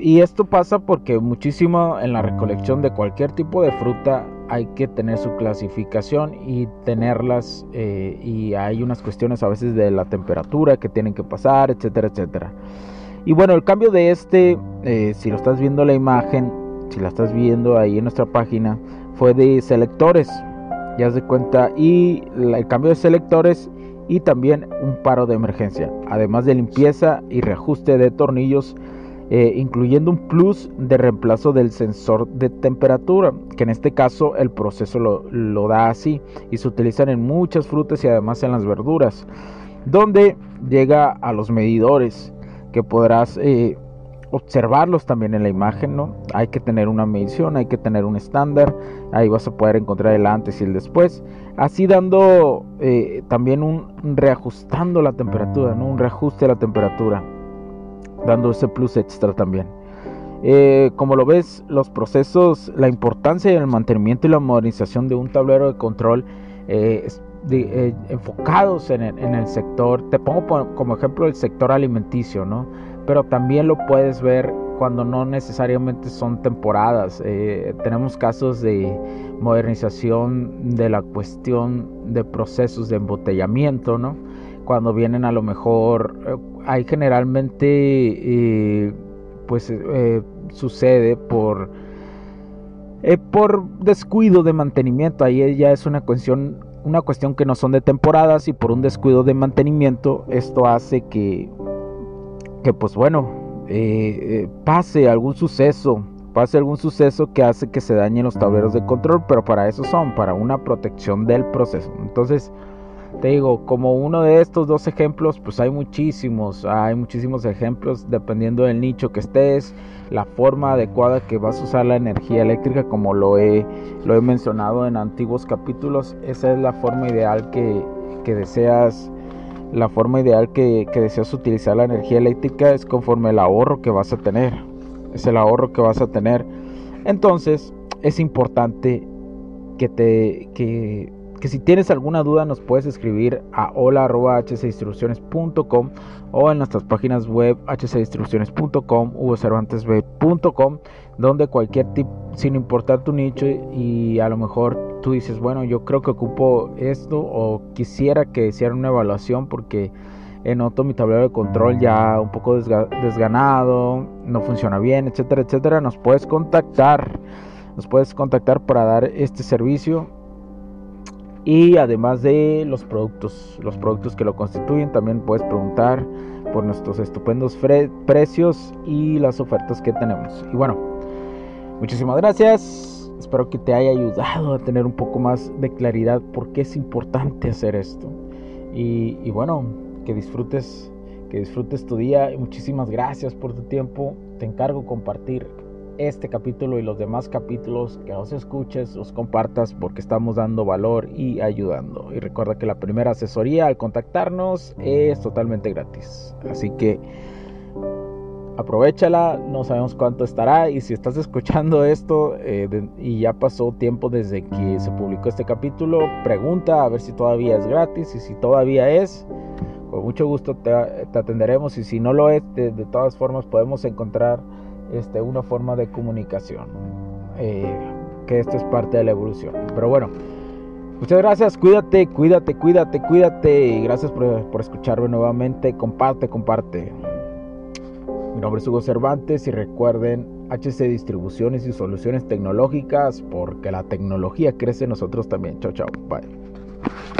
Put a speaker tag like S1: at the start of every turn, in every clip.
S1: y esto pasa porque muchísimo en la recolección de cualquier tipo de fruta hay que tener su clasificación y tenerlas eh, y hay unas cuestiones a veces de la temperatura que tienen que pasar, etcétera, etcétera. Y bueno, el cambio de este, eh, si lo estás viendo la imagen, si la estás viendo ahí en nuestra página, fue de selectores, ya se cuenta, y el cambio de selectores y también un paro de emergencia, además de limpieza y reajuste de tornillos eh, incluyendo un plus de reemplazo del sensor de temperatura, que en este caso el proceso lo, da así y se utilizan en muchas frutas y además en las verduras, donde llega a los medidores que podrás eh, observarlos también en la imagen, ¿no? Hay que tener una medición, hay que tener un estándar, ahí vas a poder encontrar el antes y el después, así dando eh, también un reajustando la temperatura, ¿no? Un reajuste de la temperatura dando ese plus extra también. Eh, como lo ves, los procesos, la importancia del mantenimiento y la modernización de un tablero de control eh, eh, enfocados en el, sector, te pongo como ejemplo el sector alimenticio, ¿no? Pero también lo puedes ver cuando no necesariamente son temporadas. tenemos casos de modernización de la cuestión de procesos de embotellamiento, ¿no? Cuando vienen a lo mejor hay generalmente eh, pues eh, sucede por eh, por descuido de mantenimiento. Ahí ya es una cuestión una cuestión que no son de temporadas y por un descuido de mantenimiento esto hace que que pues bueno pase algún suceso pase algún suceso que hace que se dañen los tableros de control pero para eso son para una protección del proceso. Entonces te digo, como uno de estos dos ejemplos, pues hay muchísimos, hay muchísimos ejemplos dependiendo del nicho que estés, la forma adecuada que vas a usar la energía eléctrica, como lo he, lo he mencionado en antiguos capítulos, esa es la forma ideal que, deseas, la forma ideal que, que deseas utilizar la energía eléctrica es conforme el ahorro que vas a tener, es el ahorro que vas a tener. Entonces, es importante que te que que si tienes alguna duda nos puedes escribir a hola.hcinstrucciones.com o en nuestras páginas web hcinstrucciones.com u cervantesb.com donde cualquier tip sin importar tu nicho y a lo mejor tú dices bueno yo creo que ocupo esto o quisiera que hicieran una evaluación porque noto mi tablero de control ya un poco desganado no funciona bien etcétera etcétera nos puedes contactar. Nos puedes contactar para dar este servicio y además de los productos, los productos que lo constituyen, también puedes preguntar por nuestros estupendos precios y las ofertas que tenemos. Y bueno, muchísimas gracias. Espero que te haya ayudado a tener un poco más de claridad por qué es importante hacer esto. Y, y bueno, que disfrutes, que disfrutes tu día. Muchísimas gracias por tu tiempo. Te encargo compartir este capítulo y los demás capítulos, que los escuches, los compartas porque estamos dando valor y ayudando. Y recuerda que la primera asesoría al contactarnos es totalmente gratis. Así que aprovechala, no sabemos cuánto estará y si estás escuchando esto eh, y ya pasó tiempo desde que se publicó este capítulo, pregunta a ver si todavía es gratis y si todavía es, con mucho gusto te, atenderemos y si no lo es, de todas formas podemos encontrar este, una forma de comunicación. Eh, que esto es parte de la evolución. Pero bueno, muchas gracias, cuídate, cuídate, cuídate, cuídate. Y gracias por, por escucharme nuevamente. Comparte, comparte. Mi nombre es Hugo Cervantes y recuerden HC Distribuciones y Soluciones Tecnológicas porque la tecnología crece en nosotros también. Chao, chao. Bye.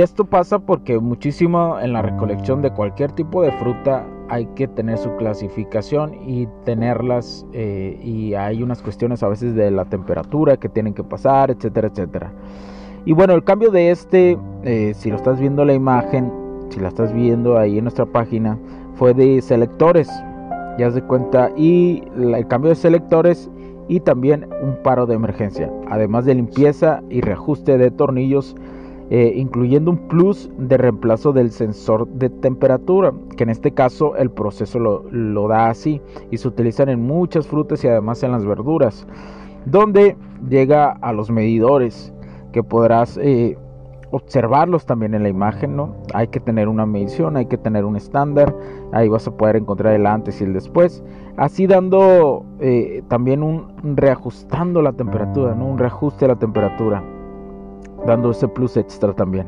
S1: Y esto pasa porque muchísimo en la recolección de cualquier tipo de fruta hay que tener su clasificación y tenerlas eh, y hay unas cuestiones a veces de la temperatura que tienen que pasar, etcétera, etcétera. Y bueno, el cambio de este, eh, si lo estás viendo la imagen, si la estás viendo ahí en nuestra página, fue de selectores, ya se cuenta, y el cambio de selectores y también un paro de emergencia, además de limpieza y reajuste de tornillos eh, incluyendo un plus de reemplazo del sensor de temperatura, que en este caso el proceso lo, da así y se utilizan en muchas frutas y además en las verduras, donde llega a los medidores que podrás eh, observarlos también en la imagen, ¿no? Hay que tener una medición, hay que tener un estándar, ahí vas a poder encontrar el antes y el después, así dando eh, también un reajustando la temperatura, ¿no? Un reajuste de la temperatura dando ese plus extra también.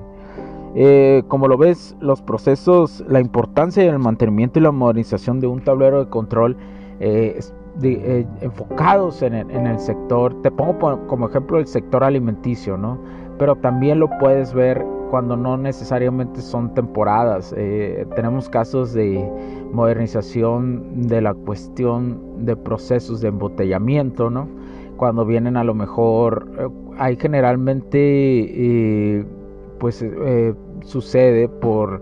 S1: Eh, como lo ves, los procesos, la importancia del mantenimiento y la modernización de un tablero de control eh, eh, enfocados en el, sector, te pongo como ejemplo el sector alimenticio, ¿no? Pero también lo puedes ver cuando no necesariamente son temporadas. tenemos casos de modernización de la cuestión de procesos de embotellamiento, ¿no? Cuando vienen a lo mejor hay generalmente eh, pues eh, sucede por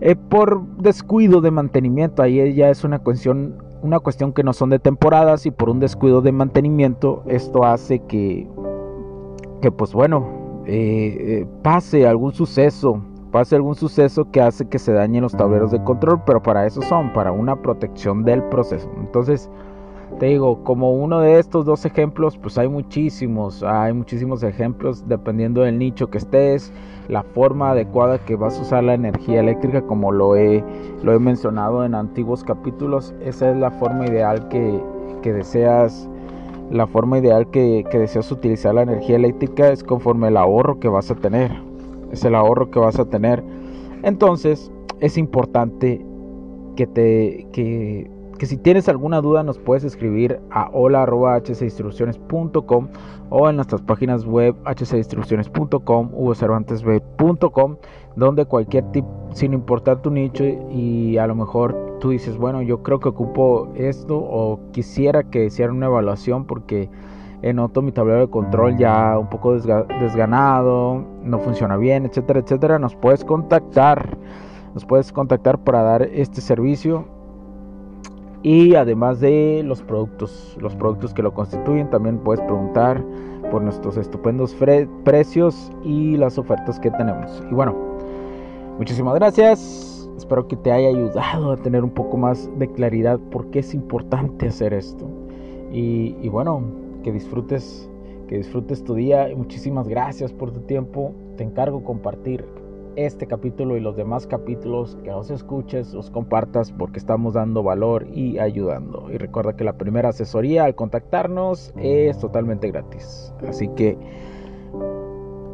S1: eh, por descuido de mantenimiento. Ahí ya es una cuestión una cuestión que no son de temporadas y por un descuido de mantenimiento esto hace que que pues bueno pase algún suceso pase algún suceso que hace que se dañen los tableros de control pero para eso son para una protección del proceso. Entonces te digo, como uno de estos dos ejemplos, pues hay muchísimos, hay muchísimos ejemplos dependiendo del nicho que estés, la forma adecuada que vas a usar la energía eléctrica, como lo he, lo he mencionado en antiguos capítulos, esa es la forma ideal que, deseas, la forma ideal que, que deseas utilizar la energía eléctrica es conforme el ahorro que vas a tener, es el ahorro que vas a tener. Entonces, es importante que te que que si tienes alguna duda nos puedes escribir a hola.hcdistribuciones.com o en nuestras páginas web hcdistribuciones.com u cervantesb.com donde cualquier tipo, sin importar tu nicho y a lo mejor tú dices, bueno, yo creo que ocupo esto o quisiera que hicieran una evaluación porque noto mi tablero de control ya un poco desganado, no funciona bien, etcétera, etcétera, nos puedes contactar. Nos puedes contactar para dar este servicio y además de los productos, los productos que lo constituyen, también puedes preguntar por nuestros estupendos precios y las ofertas que tenemos. Y bueno, muchísimas gracias. Espero que te haya ayudado a tener un poco más de claridad por qué es importante hacer esto. Y, y bueno, que disfrutes, que disfrutes tu día. Muchísimas gracias por tu tiempo. Te encargo compartir este capítulo y los demás capítulos, que los escuches, los compartas porque estamos dando valor y ayudando. Y recuerda que la primera asesoría al contactarnos es totalmente gratis. Así que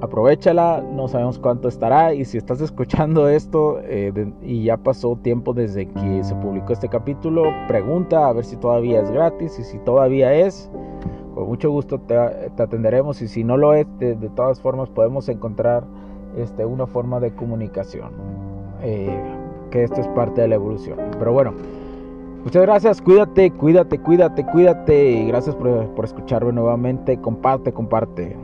S1: aprovechala, no sabemos cuánto estará y si estás escuchando esto eh, y ya pasó tiempo desde que se publicó este capítulo, pregunta a ver si todavía es gratis y si todavía es, con mucho gusto te, atenderemos y si no lo es, de todas formas podemos encontrar este, una forma de comunicación. Eh, que esto es parte de la evolución. Pero bueno, muchas gracias, cuídate, cuídate, cuídate, cuídate. Y gracias por, por escucharme nuevamente. Comparte, comparte.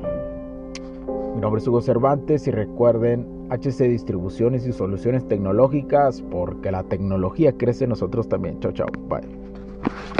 S1: Mi nombre es Hugo Cervantes y recuerden HC Distribuciones y Soluciones Tecnológicas porque la tecnología crece en nosotros también. Chao, chao. Bye.